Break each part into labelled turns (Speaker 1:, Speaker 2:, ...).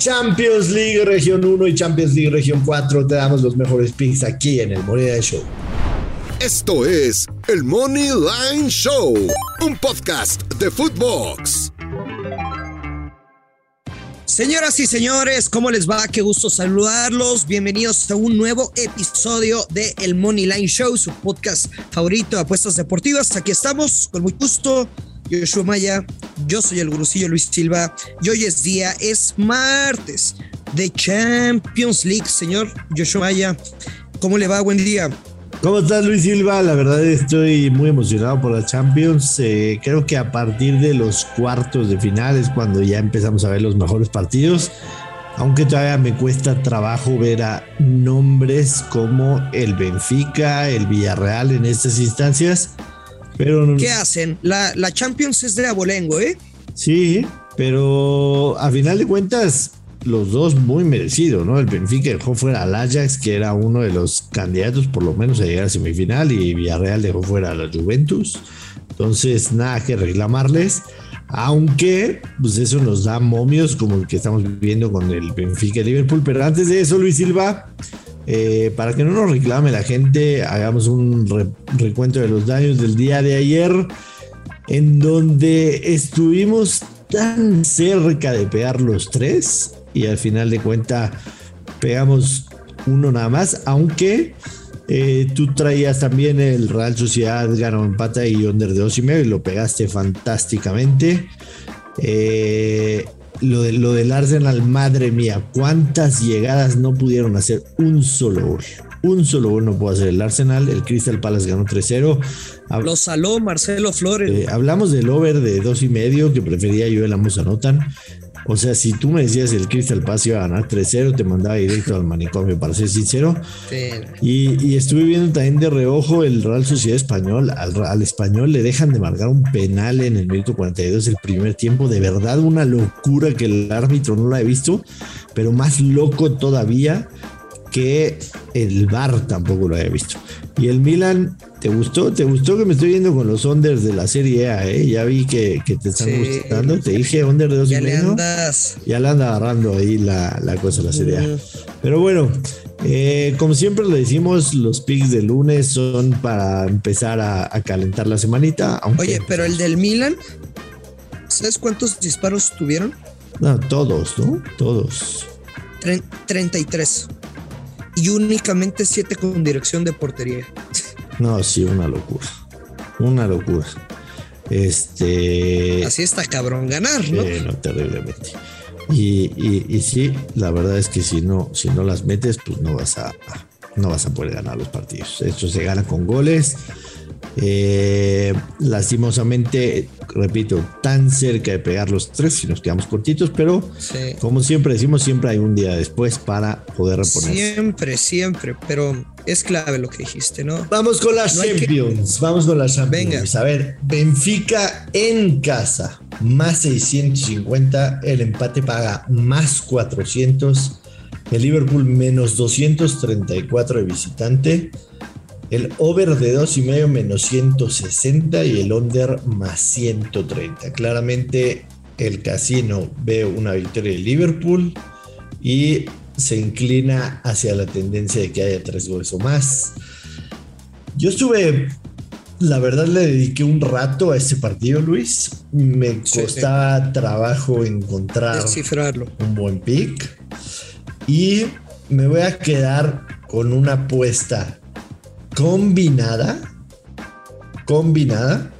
Speaker 1: Champions League Región 1 y Champions League Región 4. Te damos los mejores picks aquí en el Moneda Show.
Speaker 2: Esto es el Money Line Show, un podcast de Footbox.
Speaker 3: Señoras y señores, ¿cómo les va? Qué gusto saludarlos. Bienvenidos a un nuevo episodio de El Money Line Show, su podcast favorito de apuestas deportivas. Aquí estamos con muy gusto. Yo soy Maya, yo soy el gurusillo Luis Silva y hoy es día, es martes de Champions League, señor Joshua Maya. ¿Cómo le va? Buen día.
Speaker 1: ¿Cómo estás, Luis Silva? La verdad estoy muy emocionado por la Champions. Eh, creo que a partir de los cuartos de final es cuando ya empezamos a ver los mejores partidos. Aunque todavía me cuesta trabajo ver a nombres como el Benfica, el Villarreal en estas instancias. Pero
Speaker 3: ¿Qué hacen? La, la Champions es de abolengo, ¿eh?
Speaker 1: Sí, pero a final de cuentas los dos muy merecidos, ¿no? El Benfica dejó fuera al Ajax, que era uno de los candidatos por lo menos a llegar a semifinal, y Villarreal dejó fuera a la Juventus. Entonces, nada que reclamarles. Aunque, pues eso nos da momios como el que estamos viviendo con el Benfica y Liverpool. Pero antes de eso, Luis Silva, eh, para que no nos reclame la gente, hagamos un recuento de los daños del día de ayer, en donde estuvimos tan cerca de pegar los tres y al final de cuenta pegamos uno nada más, aunque eh, tú traías también el Real Sociedad, ganó empata y under de dos y medio y lo pegaste fantásticamente. Eh, lo, de, lo del Arsenal, madre mía, cuántas llegadas no pudieron hacer un solo gol. Un solo gol no pudo hacer el Arsenal. El Crystal Palace ganó 3-0.
Speaker 3: Lo saló Marcelo Flores.
Speaker 1: Eh, hablamos del over de dos y medio que prefería yo el Amos anotan. O sea, si tú me decías el Crystal Palace iba a ganar 3-0, te mandaba directo al manicomio, para ser sincero. Y, estuve viendo también de reojo el Real Sociedad Español. Al, español le dejan de marcar un penal en el minuto 42 del primer tiempo. De verdad, una locura que el árbitro no lo ha visto, pero más loco todavía que el VAR tampoco lo haya visto. Y el Milan, ¿te gustó? ¿Te gustó que me estoy yendo con los unders de la Serie A? Eh? Ya vi que, te están gustando. Te dije under de dos ya y medio. Ya le anda agarrando ahí la, cosa de la Serie A. Pero bueno, eh, como siempre le decimos, los picks de lunes son para empezar a, calentar la semanita.
Speaker 3: Oye, pero el del Milan, ¿sabes cuántos disparos tuvieron?
Speaker 1: No, todos, ¿no? Todos.
Speaker 3: 33 y únicamente siete con dirección de portería.
Speaker 1: No, sí, una locura. Una locura. Este.
Speaker 3: Así está cabrón ganar, ¿no?
Speaker 1: no, terriblemente. Y, y, sí, la verdad es que si no, si no las metes, pues no vas a, no vas a poder ganar los partidos. Esto se gana con goles. Eh, lastimosamente, repito, tan cerca de pegar los tres y nos quedamos cortitos, pero como siempre decimos, siempre hay un día después para poder reponer.
Speaker 3: Siempre, siempre, pero es clave lo que dijiste, ¿no?
Speaker 1: Vamos con las Champions, vamos con las Champions. A ver, Benfica en casa, más 650, el empate paga más 400, el Liverpool menos 234 de visitante. El over de 2,5 menos 160 y el under más 130. Claramente el casino ve una victoria de Liverpool y se inclina hacia la tendencia de que haya tres goles o más. Yo estuve, la verdad le dediqué un rato a ese partido, Luis. Me costaba trabajo encontrar un buen pick. Y me voy a quedar con una apuesta combinada, combinada,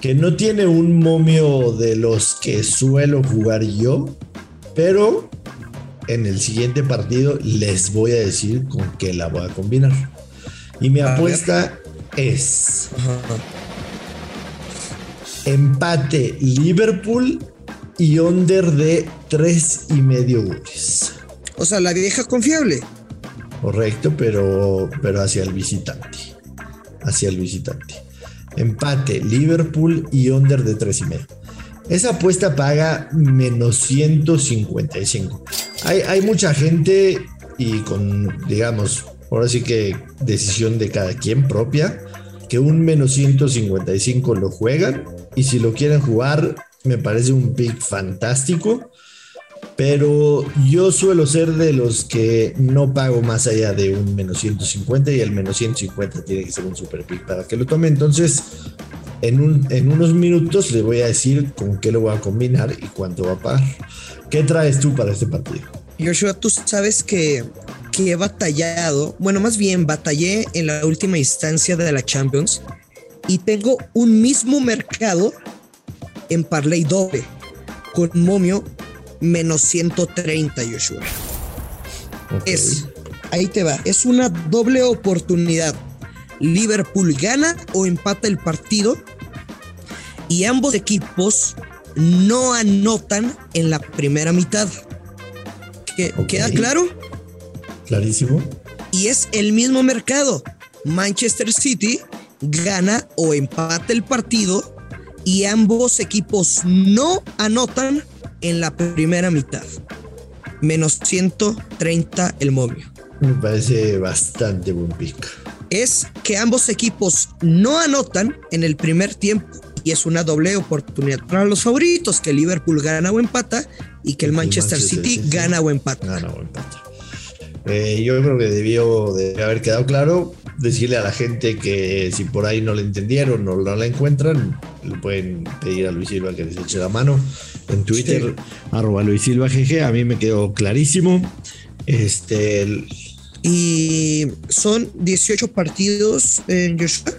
Speaker 1: que no tiene un momio de los que suelo jugar yo, pero en el siguiente partido les voy a decir con qué la voy a combinar. Y mi apuesta es empate Liverpool y under de tres y medio goles.
Speaker 3: O sea, la vieja confiable.
Speaker 1: Correcto, pero, pero hacia el visitante. Hacia el visitante. Empate, Liverpool y under de 3 y medio. Esa apuesta paga menos 155. Hay, hay mucha gente y con, digamos, ahora sí que decisión de cada quien propia, que un menos 155 lo juegan y si lo quieren jugar, me parece un pick fantástico. Pero yo suelo ser de los que no pago más allá de un menos 150 y el menos 150 tiene que ser un super pick para que lo tome. Entonces, en, un, en unos minutos les voy a decir con qué lo voy a combinar y cuánto va a pagar. ¿Qué traes tú para este partido?
Speaker 3: Joshua, tú sabes que, que he batallado, bueno, más bien batallé en la última instancia de la Champions y tengo un mismo mercado en Parley doble con momio menos 130, Joshua. Es, ahí te va, es una doble oportunidad. Liverpool gana o empata el partido y ambos equipos no anotan en la primera mitad. ¿Queda claro?
Speaker 1: Clarísimo.
Speaker 3: Y es el mismo mercado. Manchester City gana o empata el partido y ambos equipos no anotan en la primera mitad. Menos 130 el momio.
Speaker 1: Me parece bastante buen pick.
Speaker 3: Es que ambos equipos no anotan en el primer tiempo y es una doble oportunidad para los favoritos, que Liverpool gana o empata y que el Manchester, City, gana o empata.
Speaker 1: Gana o empata. Eh, yo creo que debió de haber quedado claro decirle a la gente que si por ahí no le entendieron o no la encuentran, le pueden pedir a Luis Silva que les eche la mano en Twitter, arroba Luis Silva GG. A mí me quedó clarísimo. Este.
Speaker 3: Y son 18 partidos en Joshua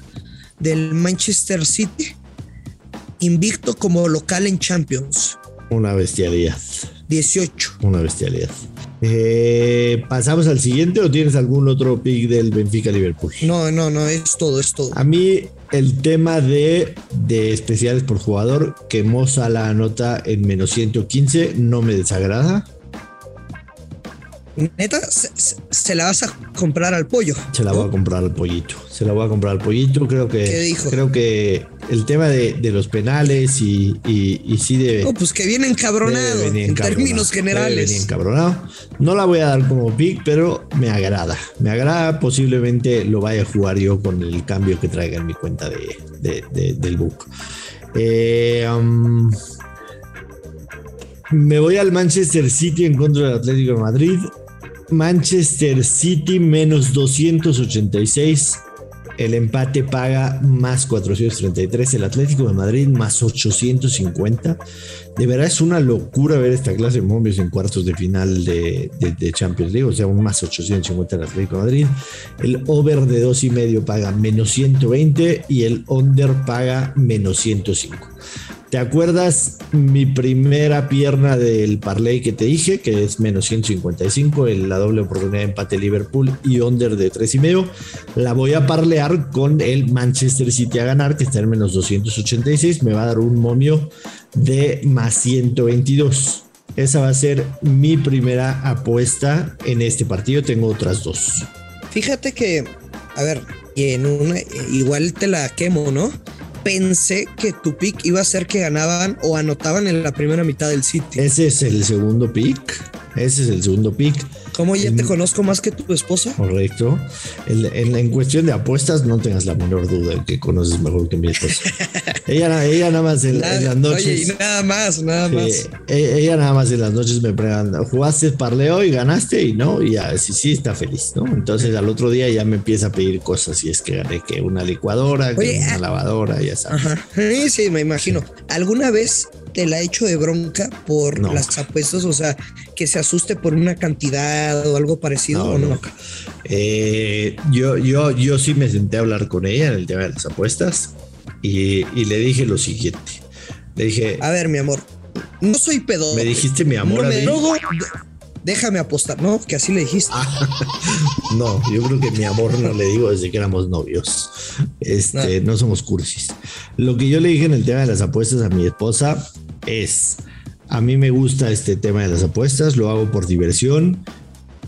Speaker 3: del Manchester City, invicto como local en Champions.
Speaker 1: Una bestialidad.
Speaker 3: 18.
Speaker 1: Una bestialidad. Eh, ¿Pasamos al siguiente o tienes algún otro pick del Benfica Liverpool?
Speaker 3: No, no, no, es todo, es todo.
Speaker 1: A mí el tema de, de especiales por jugador, que Moza la anota en menos 115, no me desagrada.
Speaker 3: Neta, se, la vas a comprar al pollo.
Speaker 1: Se la voy a comprar al pollito. Se la voy a comprar al pollito. Creo que.
Speaker 3: ¿Qué dijo?
Speaker 1: Creo que el tema de, los penales y, y, sí debe.
Speaker 3: Oh, pues que viene encabronado. en términos generales.
Speaker 1: encabronado. No la voy a dar como pick, pero me agrada. Me agrada. Posiblemente lo vaya a jugar yo con el cambio que traiga en mi cuenta de, del book. Eh, um, me voy al Manchester City en contra del Atlético de Madrid. Manchester City menos 286. El empate paga más 433. El Atlético de Madrid más 850. De verdad es una locura ver esta clase de momios en cuartos de final de, Champions League. O sea, un más 850 el Atlético de Madrid. El over de dos y medio paga menos 120 y el under paga menos 105. ¿Te acuerdas mi primera pierna del parlay que te dije, que es menos 155, en la doble oportunidad de empate Liverpool y under de 3 y medio? La voy a parlear con el Manchester City a ganar, que está en menos 286. Me va a dar un momio de más 122. Esa va a ser mi primera apuesta en este partido. Tengo otras dos.
Speaker 3: Fíjate que, a ver, en una, igual te la quemo, ¿no? Pensé que tu pick iba a ser que ganaban o anotaban en la primera mitad del City.
Speaker 1: Ese es el segundo pick. Ese es el segundo pick.
Speaker 3: ¿Cómo ya te conozco más que tu esposa?
Speaker 1: Correcto. En, cuestión de apuestas, no tengas la menor duda que conoces mejor que mi esposa. ella, ella nada más en, las noches. Oye,
Speaker 3: y nada más, nada más.
Speaker 1: E, ella, nada más en las noches me pregunta, ¿jugaste parleo y ganaste? Y no, y ya, sí, sí, está feliz, ¿no? Entonces al otro día ya me empieza a pedir cosas y es que gané que una licuadora, que una ah, lavadora, ya sabes. Ajá.
Speaker 3: Sí, sí, me imagino. ¿Alguna vez te la he hecho de bronca por las apuestas, o sea, que se asuste por una cantidad o algo parecido o no.
Speaker 1: Eh, yo, yo, yo sí me senté a hablar con ella en el tema de las apuestas y, le dije lo siguiente. Le dije,
Speaker 3: a ver, mi amor, no soy pedo.
Speaker 1: Me dijiste mi amor.
Speaker 3: déjame apostar, ¿no? Que así le dijiste.
Speaker 1: no, yo creo que mi amor no le digo desde que éramos novios. Este, no. no somos cursis. Lo que yo le dije en el tema de las apuestas a mi esposa es, a mí me gusta este tema de las apuestas, lo hago por diversión.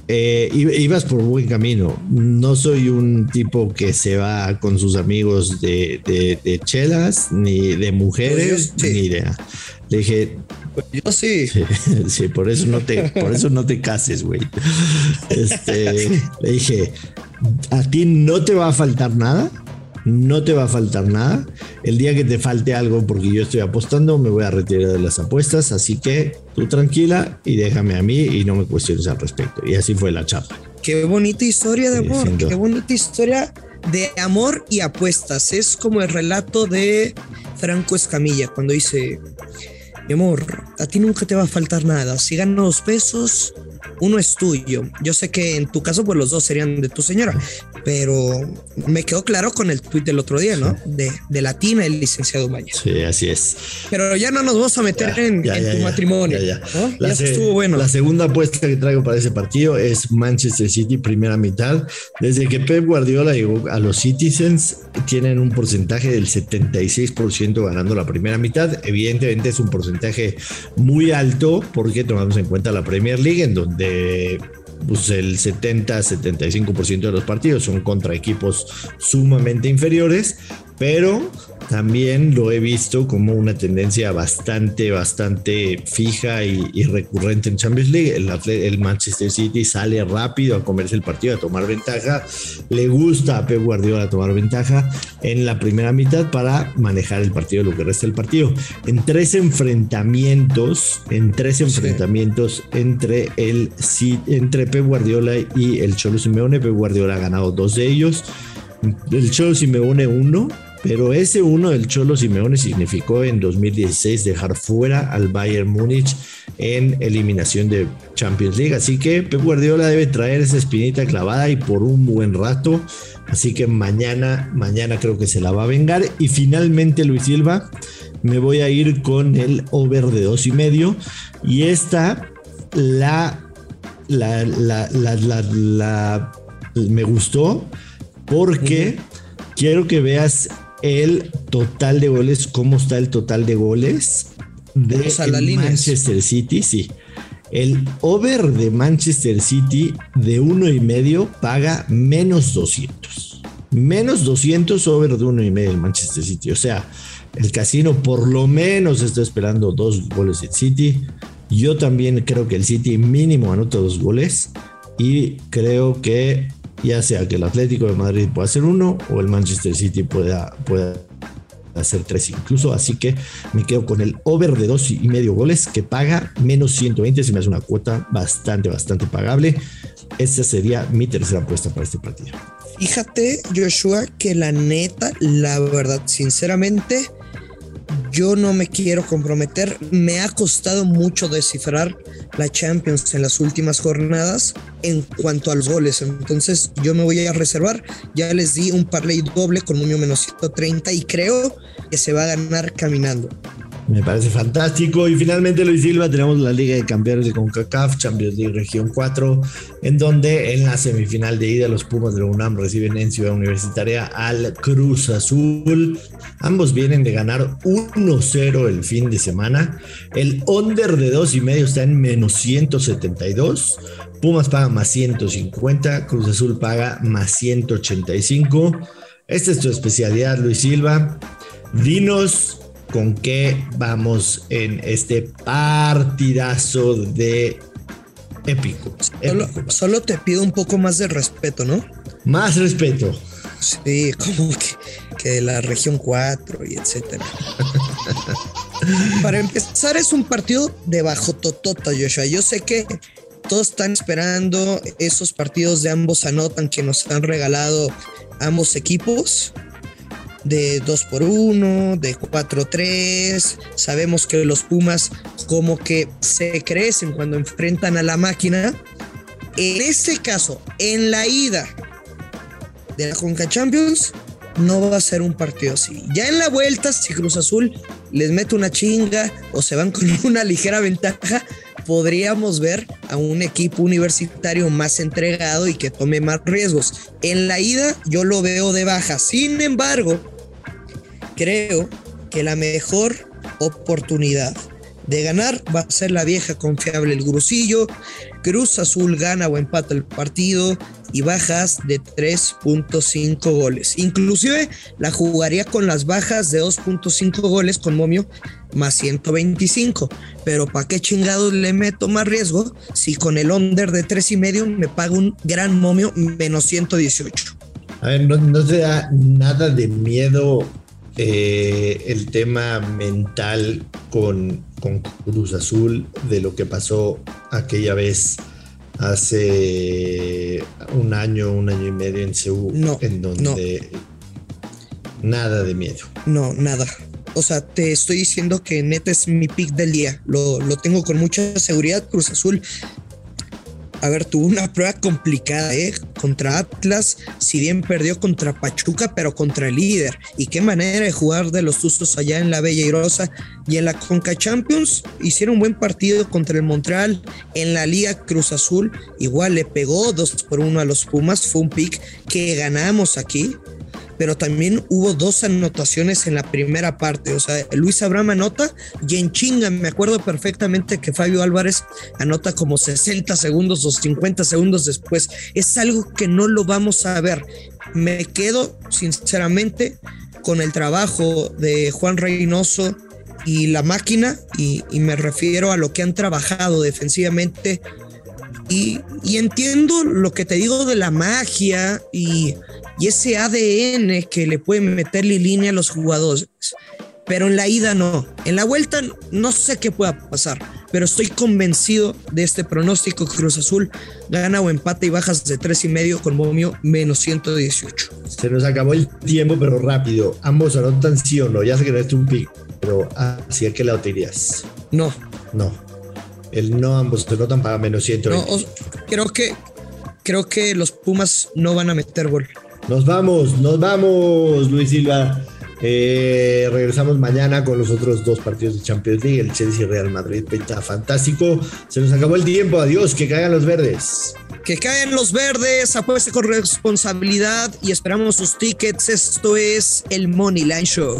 Speaker 1: Eh, ibas por buen camino. No soy un tipo que se va con sus amigos de, de, chelas, ni de mujeres, ni de. Le dije.
Speaker 3: Pues yo sí.
Speaker 1: sí. por eso no te, por eso no te cases, güey. Este, le dije, a ti no te va a faltar nada no te va a faltar nada. El día que te falte algo, porque yo estoy apostando, me voy a retirar de las apuestas. Así que tú tranquila y déjame a mí y no me cuestiones al respecto. Y así fue la chapa.
Speaker 3: Qué bonita historia de amor, qué bonita historia de amor y apuestas. Es como el relato de Franco Escamilla cuando dice, mi amor, a ti nunca te va a faltar nada. Si ganas dos pesos, uno es tuyo. Yo sé que en tu caso, pues los dos serían de tu señora, pero me quedó claro con el tuit del otro día, ¿no? De, de Latina, el licenciado Maya.
Speaker 1: Sí, así es.
Speaker 3: Pero ya no nos vamos a meter en, tu matrimonio. Ya,
Speaker 1: La, estuvo bueno. la segunda apuesta que traigo para ese partido es Manchester City, primera mitad. Desde que Pep Guardiola llegó a los Citizens, tienen un porcentaje del 76% ganando la primera mitad. Evidentemente es un porcentaje muy alto porque tomamos en cuenta la Premier League, en donde pues el 70-75% de los partidos son contra equipos sumamente inferiores, pero también lo he visto como una tendencia bastante, bastante fija y, recurrente en Champions League. El, Manchester City sale rápido a comerse el partido, a tomar ventaja. Le gusta a Pep Guardiola tomar ventaja en la primera mitad para manejar el partido, lo que resta del partido. En tres enfrentamientos, en tres enfrentamientos entre el entre Pep Guardiola y el Cholo Simeone, Pep Guardiola ha ganado dos de ellos. El Cholo Simeone uno pero ese uno del Cholo Simeone significó en 2016 dejar fuera al Bayern Múnich en eliminación de Champions League. Así que Pep Guardiola debe traer esa espinita clavada y por un buen rato. Así que mañana, mañana creo que se la va a vengar. Y finalmente Luis Silva, me voy a ir con el over de dos y medio. Y esta la, la, la, la, me gustó porque quiero que veas el total de goles, cómo está el total de goles de Manchester City, sí. El over de Manchester City de uno y medio paga menos 200. Menos 200 over de uno y medio el Manchester City. O sea, el casino por lo menos está esperando dos goles del City. Yo también creo que el City mínimo anota dos goles. Y creo que ya sea que el Atlético de Madrid pueda hacer uno o el Manchester City pueda, pueda hacer tres incluso. Así que me quedo con el over de dos y medio goles que paga menos 120. Se me hace una cuota bastante, bastante pagable. Esa sería mi tercera apuesta para este partido.
Speaker 3: Fíjate, Joshua, que la neta, la verdad, sinceramente, yo no me quiero comprometer. Me ha costado mucho descifrar la Champions en las últimas jornadas en cuanto a los goles. Entonces yo me voy a reservar. Ya les di un parlay doble con un menos 130 y creo que se va a ganar caminando.
Speaker 1: Me parece fantástico. Y finalmente, Luis Silva, tenemos la Liga de Campeones de CONCACAF, Champions League Región 4, en donde en la semifinal de ida los Pumas de la UNAM reciben en Ciudad Universitaria al Cruz Azul. Ambos vienen de ganar 1-0 el fin de semana. El under de dos y medio está en menos 172. Pumas paga más 150, Cruz Azul paga más 185. Esta es tu especialidad, Luis Silva. Dinos con qué vamos en este partidazo de épico.
Speaker 3: Solo, te pido un poco más de respeto, ¿no?
Speaker 1: Más respeto.
Speaker 3: Sí, como que, que la región 4 y etcétera. Para empezar, es un partido de bajo totota, Joshua. Yo sé que todos están esperando esos partidos de ambos anotan que nos han regalado ambos equipos de 2 por 1 de 4-3. Sabemos que los Pumas como que se crecen cuando enfrentan a la máquina. En este caso, en la ida de la Conca Champions, no va a ser un partido así. Ya en la vuelta, si Cruz Azul les mete una chinga o se van con una ligera ventaja, podríamos ver a un equipo universitario más entregado y que tome más riesgos. En la ida yo lo veo de baja. Sin embargo, creo que la mejor oportunidad de ganar va a ser la vieja confiable el Grusillo. Cruz Azul gana o empata el partido y bajas de 3.5 goles. Inclusive la jugaría con las bajas de 2.5 goles con momio más 125. Pero ¿para qué chingados le meto más riesgo si con el under de 3 y medio me paga un gran momio menos 118?
Speaker 1: A ver, no, te da nada de miedo eh, el tema mental con, con Cruz Azul de lo que pasó aquella vez hace un año, un año y medio en Seúl,
Speaker 3: no,
Speaker 1: en donde nada de miedo.
Speaker 3: No, nada. O sea, te estoy diciendo que neta es mi pick del día. Lo, lo tengo con mucha seguridad. Cruz Azul a ver, tuvo una prueba complicada, ¿eh? Contra Atlas, si bien perdió contra Pachuca, pero contra el líder. Y qué manera de jugar de los Tuzos allá en la Bella Irosa. Y en la Conca Champions hicieron un buen partido contra el Montreal. En la Liga Cruz Azul, igual le pegó 2 por 1 a los Pumas. Fue un pick que ganamos aquí pero también hubo dos anotaciones en la primera parte. O sea, Luis Abraham anota y en chinga, me acuerdo perfectamente que Fabio Álvarez anota como 60 segundos o 50 segundos después. Es algo que no lo vamos a ver. Me quedo, sinceramente, con el trabajo de Juan Reynoso y la máquina, y, me refiero a lo que han trabajado defensivamente. Y, y entiendo lo que te digo de la magia y y ese ADN que le puede meterle línea a los jugadores. Pero en la ida no. En la vuelta no sé qué pueda pasar. Pero estoy convencido de este pronóstico. Cruz Azul gana o empate y bajas de tres y medio con momio menos 118.
Speaker 1: Se nos acabó el tiempo, pero rápido. Ambos anotan sí o no. Ya sé que no es un pick, pero ¿hacia qué lado te irías?
Speaker 3: No.
Speaker 1: No. El no ambos se anotan para menos 120. No,
Speaker 3: creo que creo que los Pumas no van a meter gol.
Speaker 1: Nos vamos, nos vamos, Luis Silva. Eh, regresamos mañana con los otros dos partidos de Champions League, el Chelsea y Real Madrid. Está fantástico. Se nos acabó el tiempo. Adiós, que caigan los verdes.
Speaker 3: Que caigan los verdes, apueste con responsabilidad y esperamos sus tickets. Esto es el Money Line Show.